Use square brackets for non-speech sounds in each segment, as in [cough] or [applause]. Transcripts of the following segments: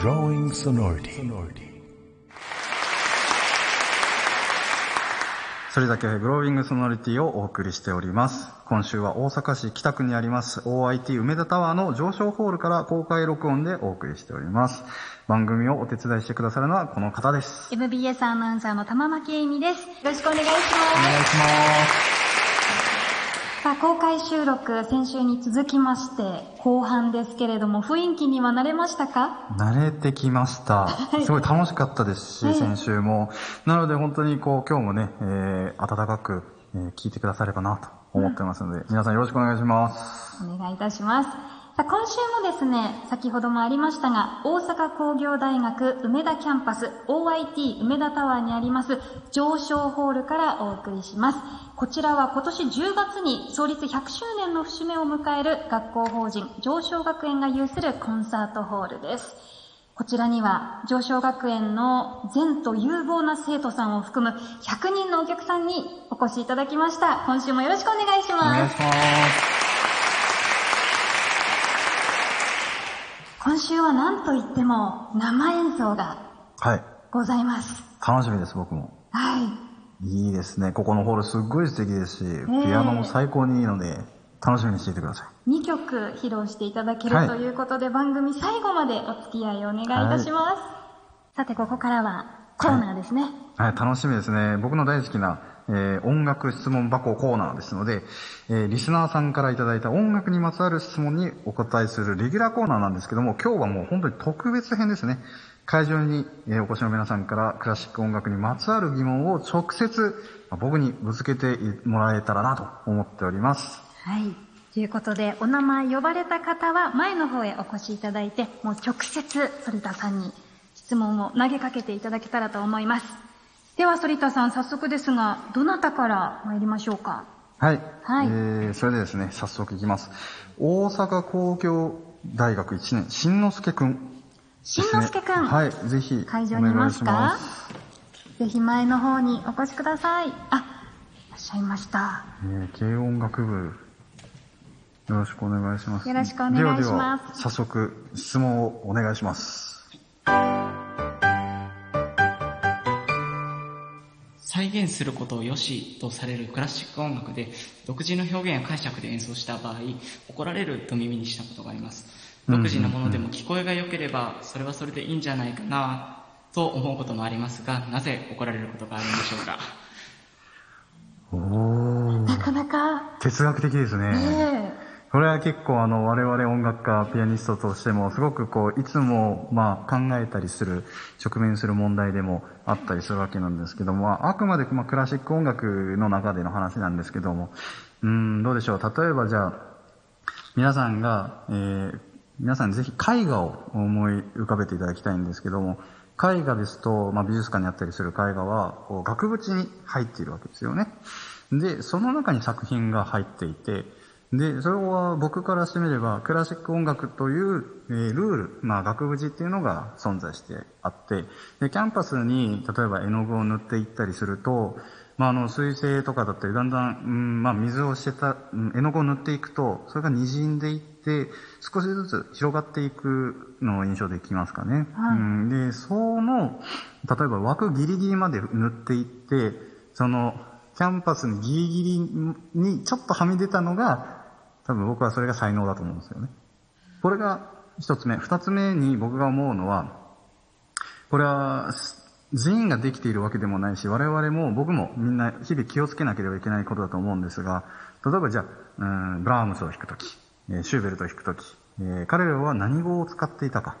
Growing Sonority. それだけグロービングソノリティをお送りしております。今週は大阪市北区にあります OIT 梅田タワーの上昇ホールから公開録音でお送りしております。番組をお手伝いしてくださるのはこの方です。MBS アナウンサーの玉巻恵美です。よろしくお願いします。お願いします。さあ、公開収録、先週に続きまして、後半ですけれども、雰囲気には慣れましたか？慣れてきました。すごい楽しかったですし、はい先週も。なので本当にこう今日もね、えー、温かく、えー聞いてくださればなと思ってますので、皆さんよろしくお願いします。お願いいたします。さ、今週もですね、先ほどもありましたが、大阪工業大学梅田キャンパス OIT 梅田タワーにあります上昇ホールからお送りします。こちらは今年10月に創立100周年の節目を迎える学校法人上昇学園が有するコンサートホールです。こちらには上昇学園の善と有望な生徒さんを含む100人のお客さんにお越しいただきました。今週もよろしくお願いします。お願いします。今週は何と言っても生演奏がはい。ございます。楽しみです、僕も。はい。いいですね。ここのホールすっごい素敵ですし、ピアノも最高にいいので、楽しみにしていてください。2曲披露していただけはいるということで、番組最後までお付き合いをお願いいたします。さて、ここからはコーナーですね。はい、楽しみですね。僕の大好きな、えー音楽質問箱コーナーですので、えーリスナーさんからいただいた音楽にまつわる質問にお答えするレギュラーコーナーなんですけども、今日はもう本当に特別編ですね。会場に、えお越しの皆さんからクラシック音楽にまつわる疑問を直接ま僕にぶつけてもらえたらなと思っております。はい。ということで、お名前呼ばれた方は前の方へお越しいただいて、もう直接反田さんに質問を投げかけていただけたらと思います。では反田さん、早速ですが、どなたから参りましょうか？はい。はいえー、それでですね、早速いきます。大阪工業大学1年、新之助くん、しんのすけくん。はい、ぜひ、会場にいますか？ぜひ前の方にお越しください。あ、いらっしゃいました。えー軽音楽部、よろしくお願いします。よろしくお願いしますではでは、早速、質問をお願いします。再現することを良しとされるクラシック音楽で独自の表現や解釈で演奏した場合怒られると耳にしたことがあります。独自のものでも聞こえが良ければそれはそれでいいんじゃないかなと思うこともありますがなぜ怒られることがあるんでしょうか？なかなか、哲学的ですね。ねこれは結構あの、我々音楽家、ピアニストとしても、すごくこう、いつも、まあ、考えたりする、直面する問題でもあったりするわけなんですけども、あくまで、まあ、クラシック音楽の中での話なんですけども、うーん、どうでしょう。例えばじゃあ、皆さんが、えー、皆さんぜひ絵画を思い浮かべていただきたいんですけども、絵画ですと、まあ、美術館にあったりする絵画は、こう額縁に入っているわけですよね。で、その中に作品が入っていて、で、それは僕からしてみれば、クラシック音楽という、えールール、まあ、額縁っていうのが存在してあって、で、キャンパスに、例えば絵の具を塗っていったりすると、まあ、あの、水性とかだったり、だんだん、うん、まあ、水をしてた、うん絵の具を塗っていくと、それが滲んでいって、少しずつ広がっていくのを印象できますかね。はいうん、で、その、例えば枠ギリギリまで塗っていって、その、キャンパスにギリギリにちょっとはみ出たのが、多分僕はそれが才能だと思うんですよね。これが一つ目。二つ目に僕が思うのは、これは全員ができているわけでもないし、我々も僕もみんな日々気をつけなければいけないことだと思うんですが、例えばじゃあ、うんブラームスを弾くとき、シューベルトを弾くとき、え彼らは何語を使っていたか、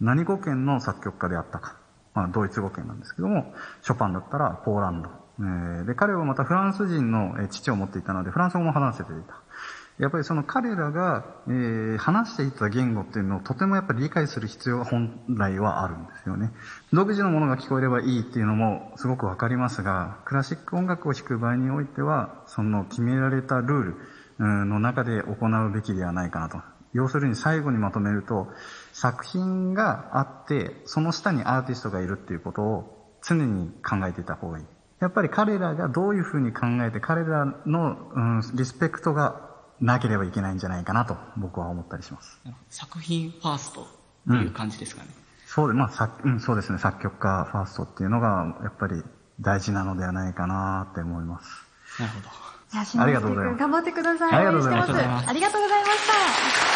何語圏の作曲家であったか、まあ、ドイツ語圏なんですけども、ショパンだったらポーランド。えで、彼はまたフランス人の父を持っていたので、フランス語も話せていた。やっぱりその彼らが、えー話していた言語っていうのをとてもやっぱり理解する必要が本来はあるんですよね。独自のものが聞こえればいいっていうのもすごくわかりますが、クラシック音楽を弾く場合においては、その決められたルールの中で行うべきではないかなと。要するに最後にまとめると、作品があって、その下にアーティストがいるっていうことを常に考えていた方がいい。やっぱり彼らがどういうふうに考えて、彼らの、うん、リスペクトがなければいけないんじゃないかなと僕は思ったりします。作品ファーストっていう感じですかね。そうで、まあ、さうん、そうですね、作曲家ファーストっていうのが、やっぱり大事なのではないかなって思います。なるほど。じゃあ、しのありすけがとうございますくん頑張ってください。ありがとうございます。ありがとうございました。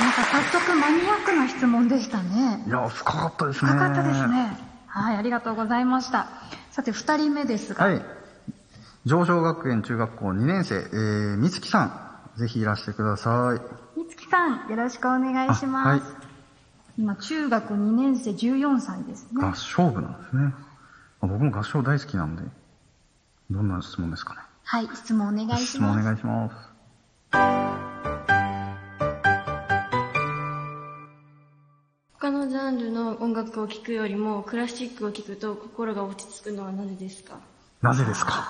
なんか早速マニアックな質問でしたねい。や、深かったですね。深かったです。ね。はい、ありがとうございました。さて、二人目ですが。はい。上昇学園中学校2年生、えー、みつきさん、ぜひいらしてください。みつきさん、よろしくお願いします。あはい今、中学2年生14歳ですね合。唱部なんですね。あ僕も合唱大好きなんで、どんな質問ですかね。はい、質問お願いします。質問お願いします。他のジャンルの音楽を聴くよりもクラシックを聴くと心が落ち着くのはなぜですか？なぜですか？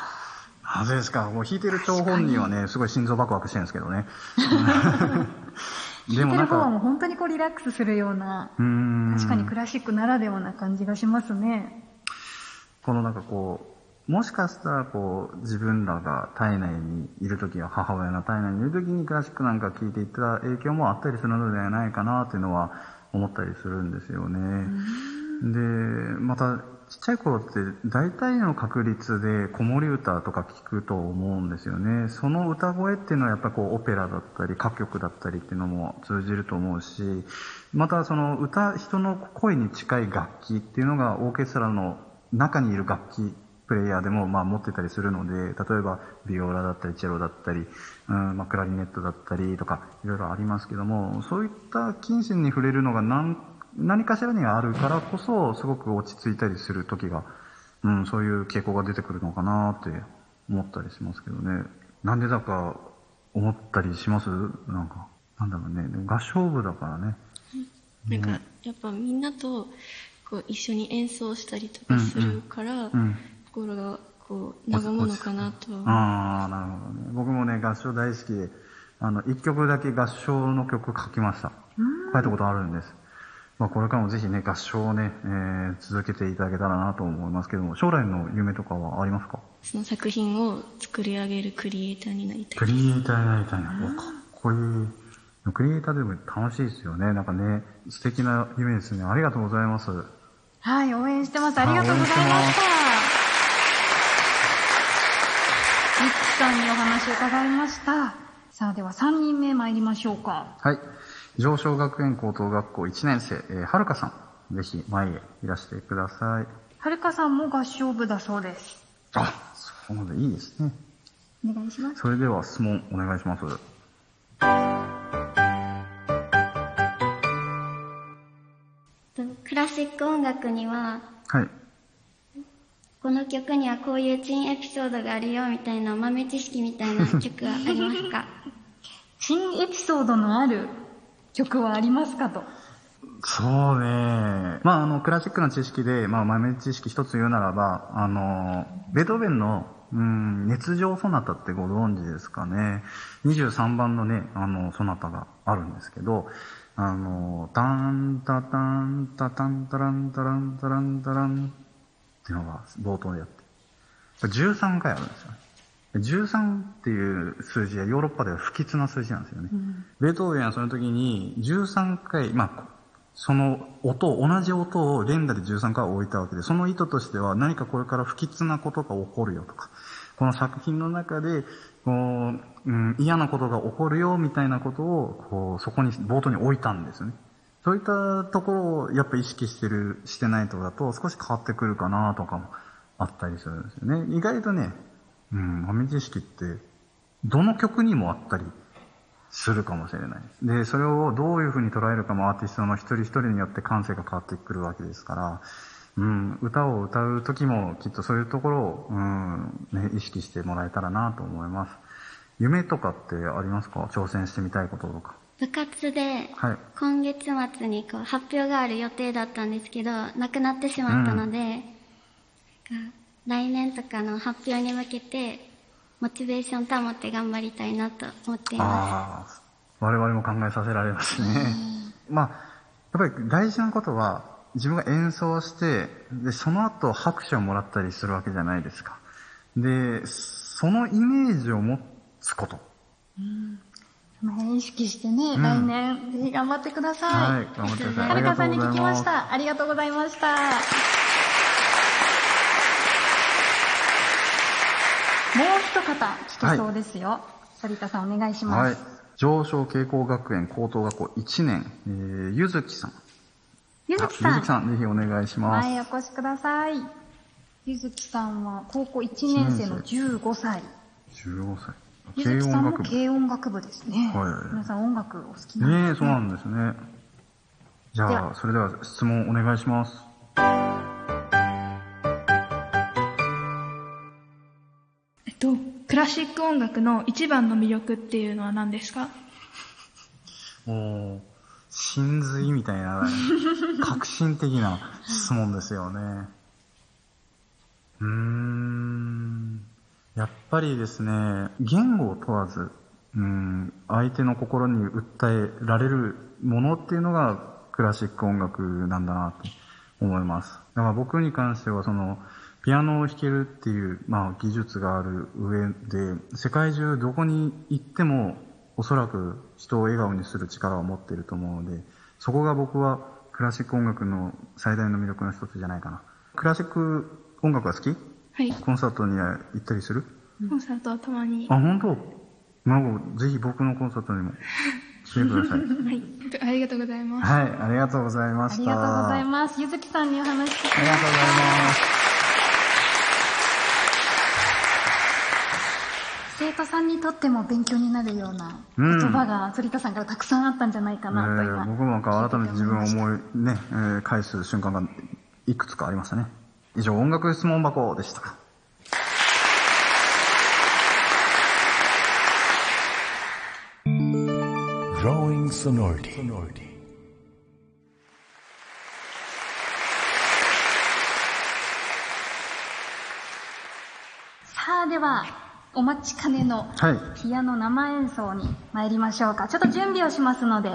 なぜですかもう弾いてる張本人はね、すごい心臓バクバクしてるんですけどね。[laughs] で聞いてる方はもう本当にこうリラックスするような、う。確かにクラシックならではな感じがしますね。このなんかこう、もしかしたらこう、自分らが体内にいるときは、母親の体内にいるときにクラシックなんか聴いていった影響もあったりするのではないかなっていうのは思ったりするんですよね。で、また、ちっちゃい頃って大体の確率で子守歌とか聞くと思うんですよね。その歌声っていうのはやっぱこうオペラだったり歌曲だったりっていうのも通じると思うし、またその歌、人の声に近い楽器っていうのがオーケストラの中にいる楽器プレイヤーでもまあ持ってたりするので、例えばビオラだったりチェロだったり、うんまあ、クラリネットだったりとかいろいろありますけども、そういった金銭に触れるのが何何かしらにあるからこそすごく落ち着いたりする時が、うん、そういう傾向が出てくるのかなって思ったりしますけどね。なんでだか思ったりします？なんか、なんだろうね。合唱部だからね。なんかやっぱみんなとこう一緒に演奏したりとかするから、うん。心がこう和むのかなとはああ、なるほどね。僕もね、合唱大好きで、あの、一曲だけ合唱の曲書きました。書いたことあるんです。まあ、これからもぜひね、合唱をね、えー続けていただけたらなと思いますけども、将来の夢とかはありますか？その作品を作り上げるクリエイターになりたいクリエイターになりたいな。おかっこいい。クリエイターでも楽しいですよね。なんかね、素敵な夢ですね。ありがとうございます。はい、応援してます。ありがとうございました。ミッツさんにお話を伺いました。さあ、では3人目参りましょうか。はい。上昇学園高等学校1年生、えーはるかさん。ぜひ前へいらしてください。はるかさんも合唱部だそうです。あ、そうなんだ、いいですね。お願いします。それでは質問お願いします。とクラシック音楽には、はい。この曲にはこういう珍エピソードがあるよみたいな豆知識みたいな曲はありますか？[laughs] 新エピソードのある曲はありますかと。そうね。まあ、あの、クラシックの知識で、まあ、豆知識一つ言うならば、あの、ベートーベンの、うん、熱情ソナタってご存知ですかね。23番のね、あの、ソナタがあるんですけど、あの、タンタタンタタンタランタランタランタランっていうのが冒頭でやって。13回あるんですよ。13っていう数字はヨーロッパでは不吉な数字なんですよね。ベートーベンはその時に13回、まあ、その音を、同じ音を連打で13回置いたわけで、その意図としては何かこれから不吉なことが起こるよとか、この作品の中で、こう、うん、嫌なことが起こるよみたいなことを、こう、そこに、冒頭に置いたんですね。そういったところをやっぱ意識してる、してないとだと少し変わってくるかなとかもあったりするんですよね。意外とね、うん、豆知識って、どの曲にもあったりするかもしれない。で、それをどういう風に捉えるかもアーティストの一人一人によって感性が変わってくるわけですから、うん、歌を歌う時もきっとそういうところを、うん、ね、意識してもらえたらなと思います。夢とかってありますか？挑戦してみたいこととか。部活ではい。今月末にこう発表がある予定だったんですけど、なくなってしまったので、なんか来年とかの発表に向けて、モチベーション保って頑張りたいなと思っていまああ、我々も考えさせられますね。まあ、やっぱり大事なことは、自分が演奏して、で、その後拍手をもらったりするわけじゃないですか。で、そのイメージを持つこと。その辺意識してね、ん来年、ぜひ頑張ってください。はい、頑張ってください。はるかさんに聞きましあた。ありがとうございました。もう一方聞けそうですよ。反田さんお願いします。上昇傾向学園高等学校1年、えー、ゆずきさん。ゆずきさん。あゆずきさん、ぜひお願いします。前お越しください。ゆずきさんは高校1年生の15歳。15歳。ゆずきさんも部。軽音楽部ですね。はい皆さん音楽お好きなんですねえ、そうなんですね。じゃであ、それでは質問お願いします。ラシック音楽の一番の魅力っていうのは何ですか？もう、真髄みたいな、革新的な質問ですよね。うん。やっぱりですね、言語を問わず、うん、相手の心に訴えられるものっていうのがクラシック音楽なんだなと思います。だから僕に関してはその、ピアノを弾けるっていう、まあ技術がある上で、世界中どこに行ってもおそらく人を笑顔にする力を持っていると思うので、そこが僕はクラシック音楽の最大の魅力の一つじゃないかな。クラシック音楽が好き？はい。コンサートには行ったりする？コンサートはたまに。あ、本当？なんか、ぜひ僕のコンサートにも [laughs] 来てください。はい。ありがとうございます。はい、ありがとうございまあした。りがとうございす。ます。ゆずきさんにお話聞きありがとうございます。生徒さんにとっても勉強になるようなうん言葉が反田さんからたくさんあったんじゃないかなとえ今。ー僕もなんか改めて自分を思い、ね、えー返す瞬間がいくつかありましたね。以上、音楽質問箱でした。Drawing sonority. さあでは、お待ちかねのはい。ピアノ生演奏に参りましょうか。ちょっと準備をしますので。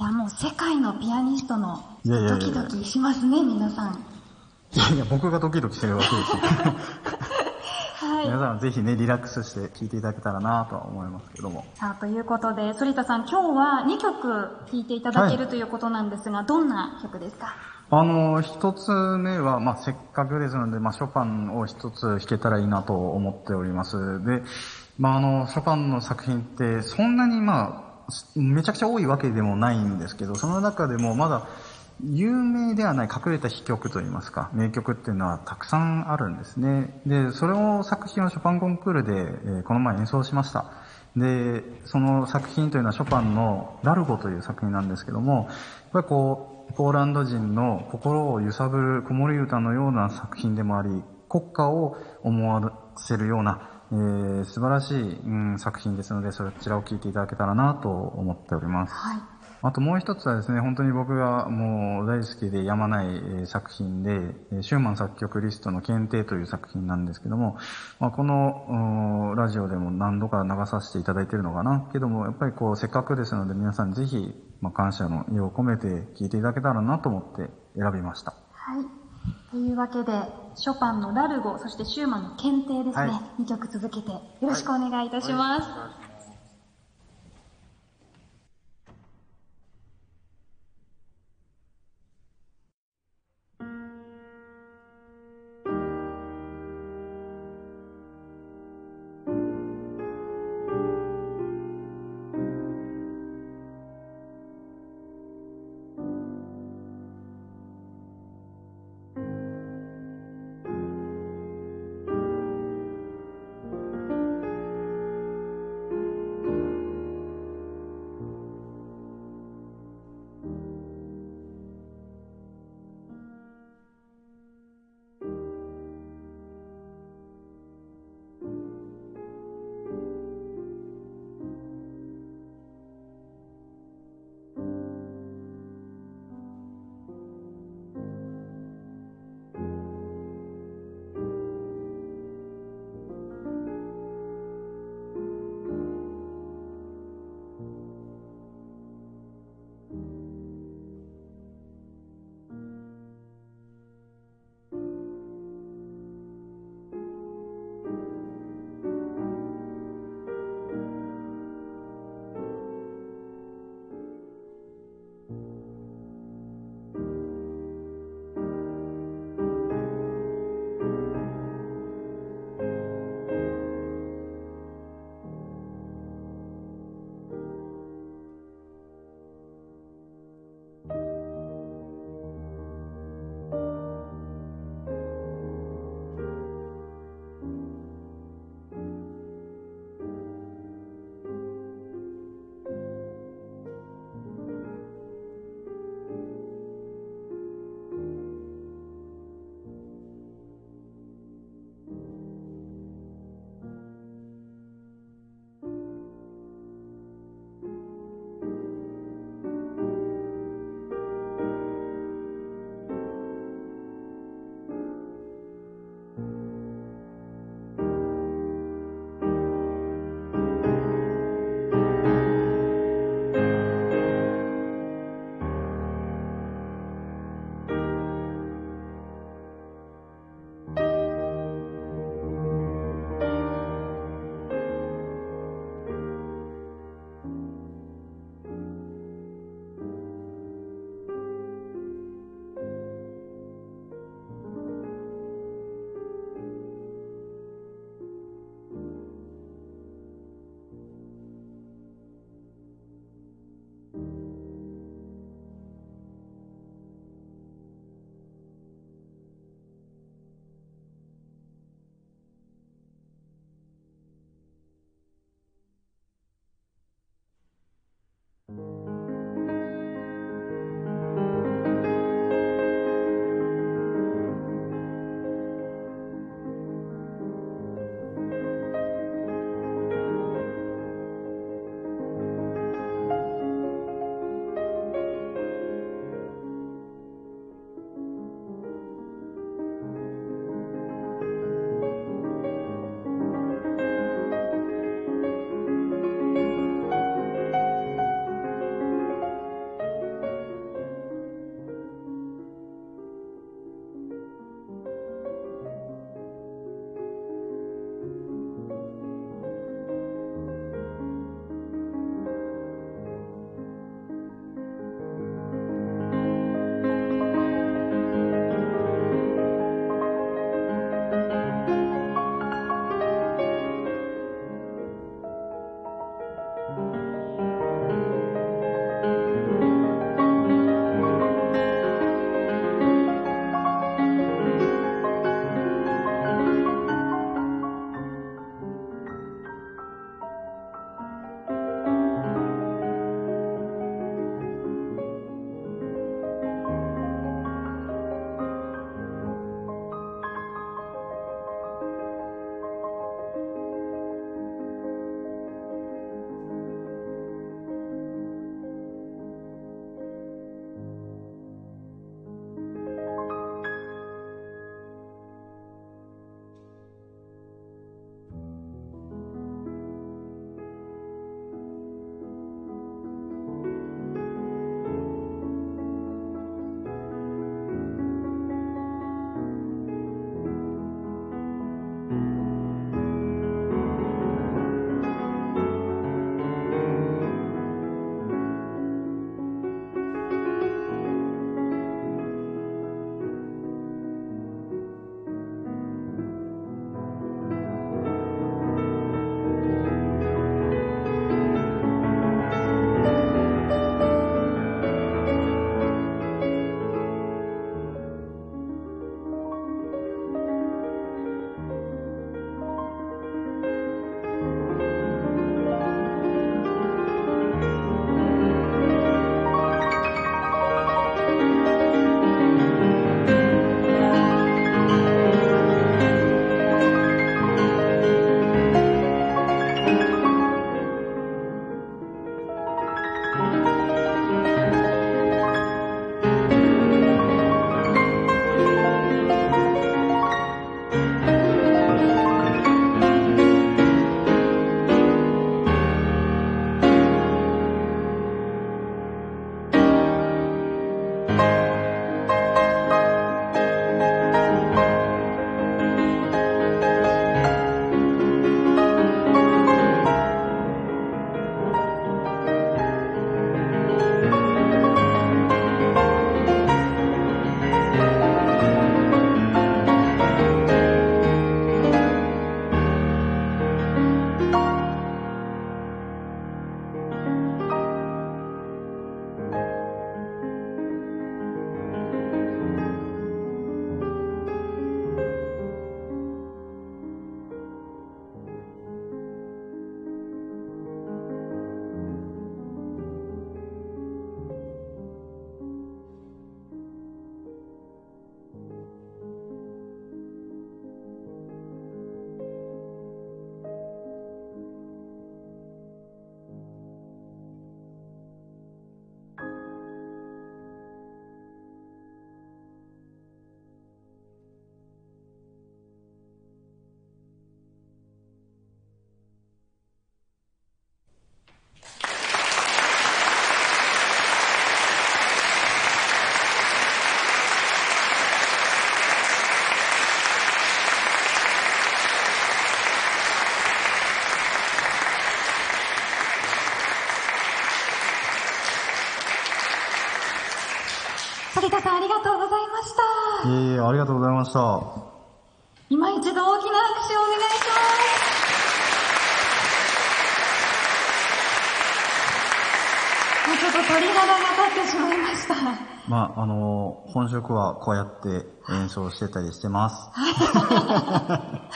いや、もう世界のピアニストのドキドキしますね、皆さん。いやいや、僕がドキドキしてるわけですよ。[laughs] はい。皆さんぜひね、リラックスして聴いていただけたらなとは思いますけども。さあ、ということで、反田さん、今日は2曲弾いていただけるということなんですが、どんな曲ですか？あの、一つ目は、まあ、せっかくですので、まあ、ショパンを一つ弾けたらいいなと思っております。で、まあ、あの、ショパンの作品って、そんなにまあ、めちゃくちゃ多いわけでもないんですけど、その中でもまだ、有名ではない隠れた秘曲といいますか、名曲っていうのはたくさんあるんですね。で、それを作品をショパンコンクールで、えこの前演奏しました。で、その作品というのはショパンのラルゴという作品なんですけども、やっぱりこう、ポーランド人の心を揺さぶる子守歌のような作品でもあり、国家を思わせるような、えー素晴らしい、うん、作品ですので、そちらを聴いていただけたらなと思っております。はい。あともう一つはですね、本当に僕がもう大好きでやまないえー作品で、えーシューマン作曲リストの検定という作品なんですけども、まあ、このラジオでも何度か流させていただいているのかなけども、やっぱりこうせっかくですので皆さんぜひ、まあ、感謝の意を込めて聴いていただけたらなと思って選びました。はい。というわけで、ショパンのラルゴ、そしてシューマンの検定ですね。はい2曲続けてよろしくお願いいたします。「反ました。今一度大きな拍手をお願いします。もうちょっと鳥肌が立ってしまいました。まあ、あの、本職はこうやって演奏してたりしてます。[laughs]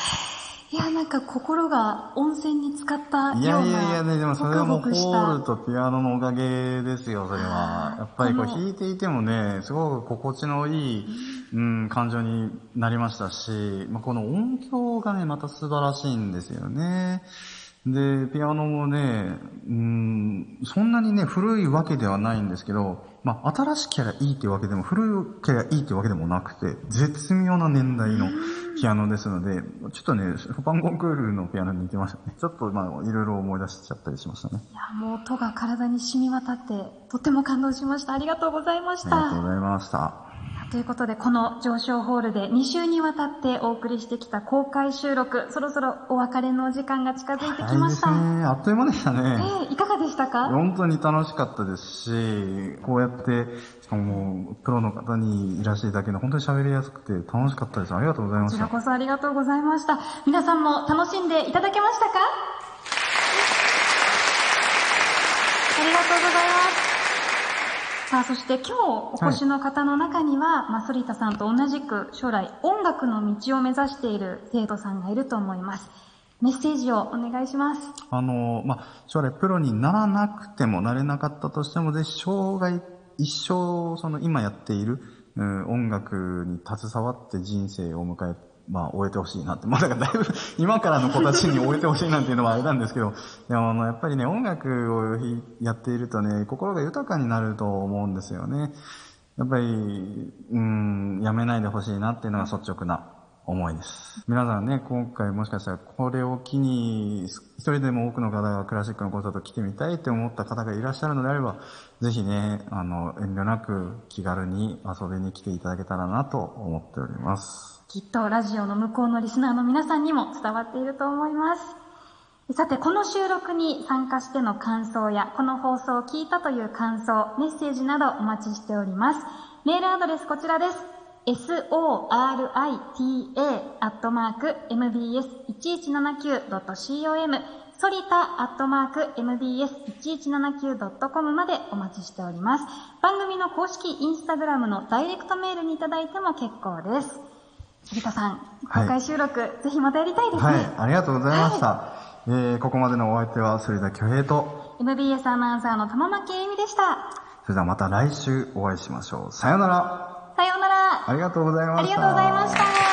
か心が温泉に浸かったような。いやいやいやね、でもそれはもうホールとピアノのおかげですよ、それは。やっぱりこう弾いていてもね、すごく心地のいい、うん、感情になりましたし、まあ、この音響がね、また素晴らしいんですよね。で、ピアノもね、うん、そんなにね、古いわけではないんですけど、まあ、新しければいいってわけでも、古ければいいってわけでもなくて、絶妙な年代のピアノですので、ちょっとね、ショパンコンクールのピアノに似てましたね。ちょっとまあ、いろいろ思い出しちゃったりしましたね。いや、もう音が体に染み渡って、とっても感動しました。ありがとうございました。ありがとうございました。ということで、この上昇ホールで2週にわたってお送りしてきた公開収録、そろそろお別れのお時間が近づいてきました。ね。あっという間でしたね。ええいかがでしたか？本当に楽しかったですし、こうやって、しかもプロの方にいらしていただけるの本当に喋りやすくて楽しかったです。ありがとうございました。こちらこそありがとうございました。皆さんも楽しんでいただけましたか？ありがとうございます。さあ、そして今日お越しの方の中には、まあ、反田さんと同じく将来音楽の道を目指している生徒さんがいると思います。メッセージをお願いします。あの、まあ、将来プロにならなくても、なれなかったとしても、ぜひ生涯、一生、その今やっている、うん音楽に携わって人生を迎え、まあ、終えてほしいなって。まあ、だからだいぶ、今からの子たちに終えてほしいなんていうのはあれなんですけど、でも、あの、やっぱりね、音楽をやっているとね、心が豊かになると思うんですよね。やっぱり、うん、やめないでほしいなっていうのが率直な思いです。皆さんね、今回もしかしたらこれを機に、一人でも多くの方がクラシックのコンサート来てみたいって思った方がいらっしゃるのであれば、ぜひね、あの、遠慮なく気軽に遊びに来ていただけたらなと思っております。きっとラジオの向こうのリスナーの皆さんにも伝わっていると思います。さて、この収録に参加しての感想や、この放送を聞いたという感想、メッセージなどお待ちしております。メールアドレスこちらです。sorita.mbs1179.com ソリタアットマーク mbs1179.com までお待ちしております。番組の公式インスタグラムのダイレクトメールにいただいても結構です。反田さん、はい公開収録、ぜひまたやりたいですね。はい、ありがとうございました。えー、ここまでのお相手は、反田恭平と、MBS アナウンサーの玉巻恵美でした。それではまた来週お会いしましょう。さようなら。さようなら。ありがとうございました。ありがとうございました。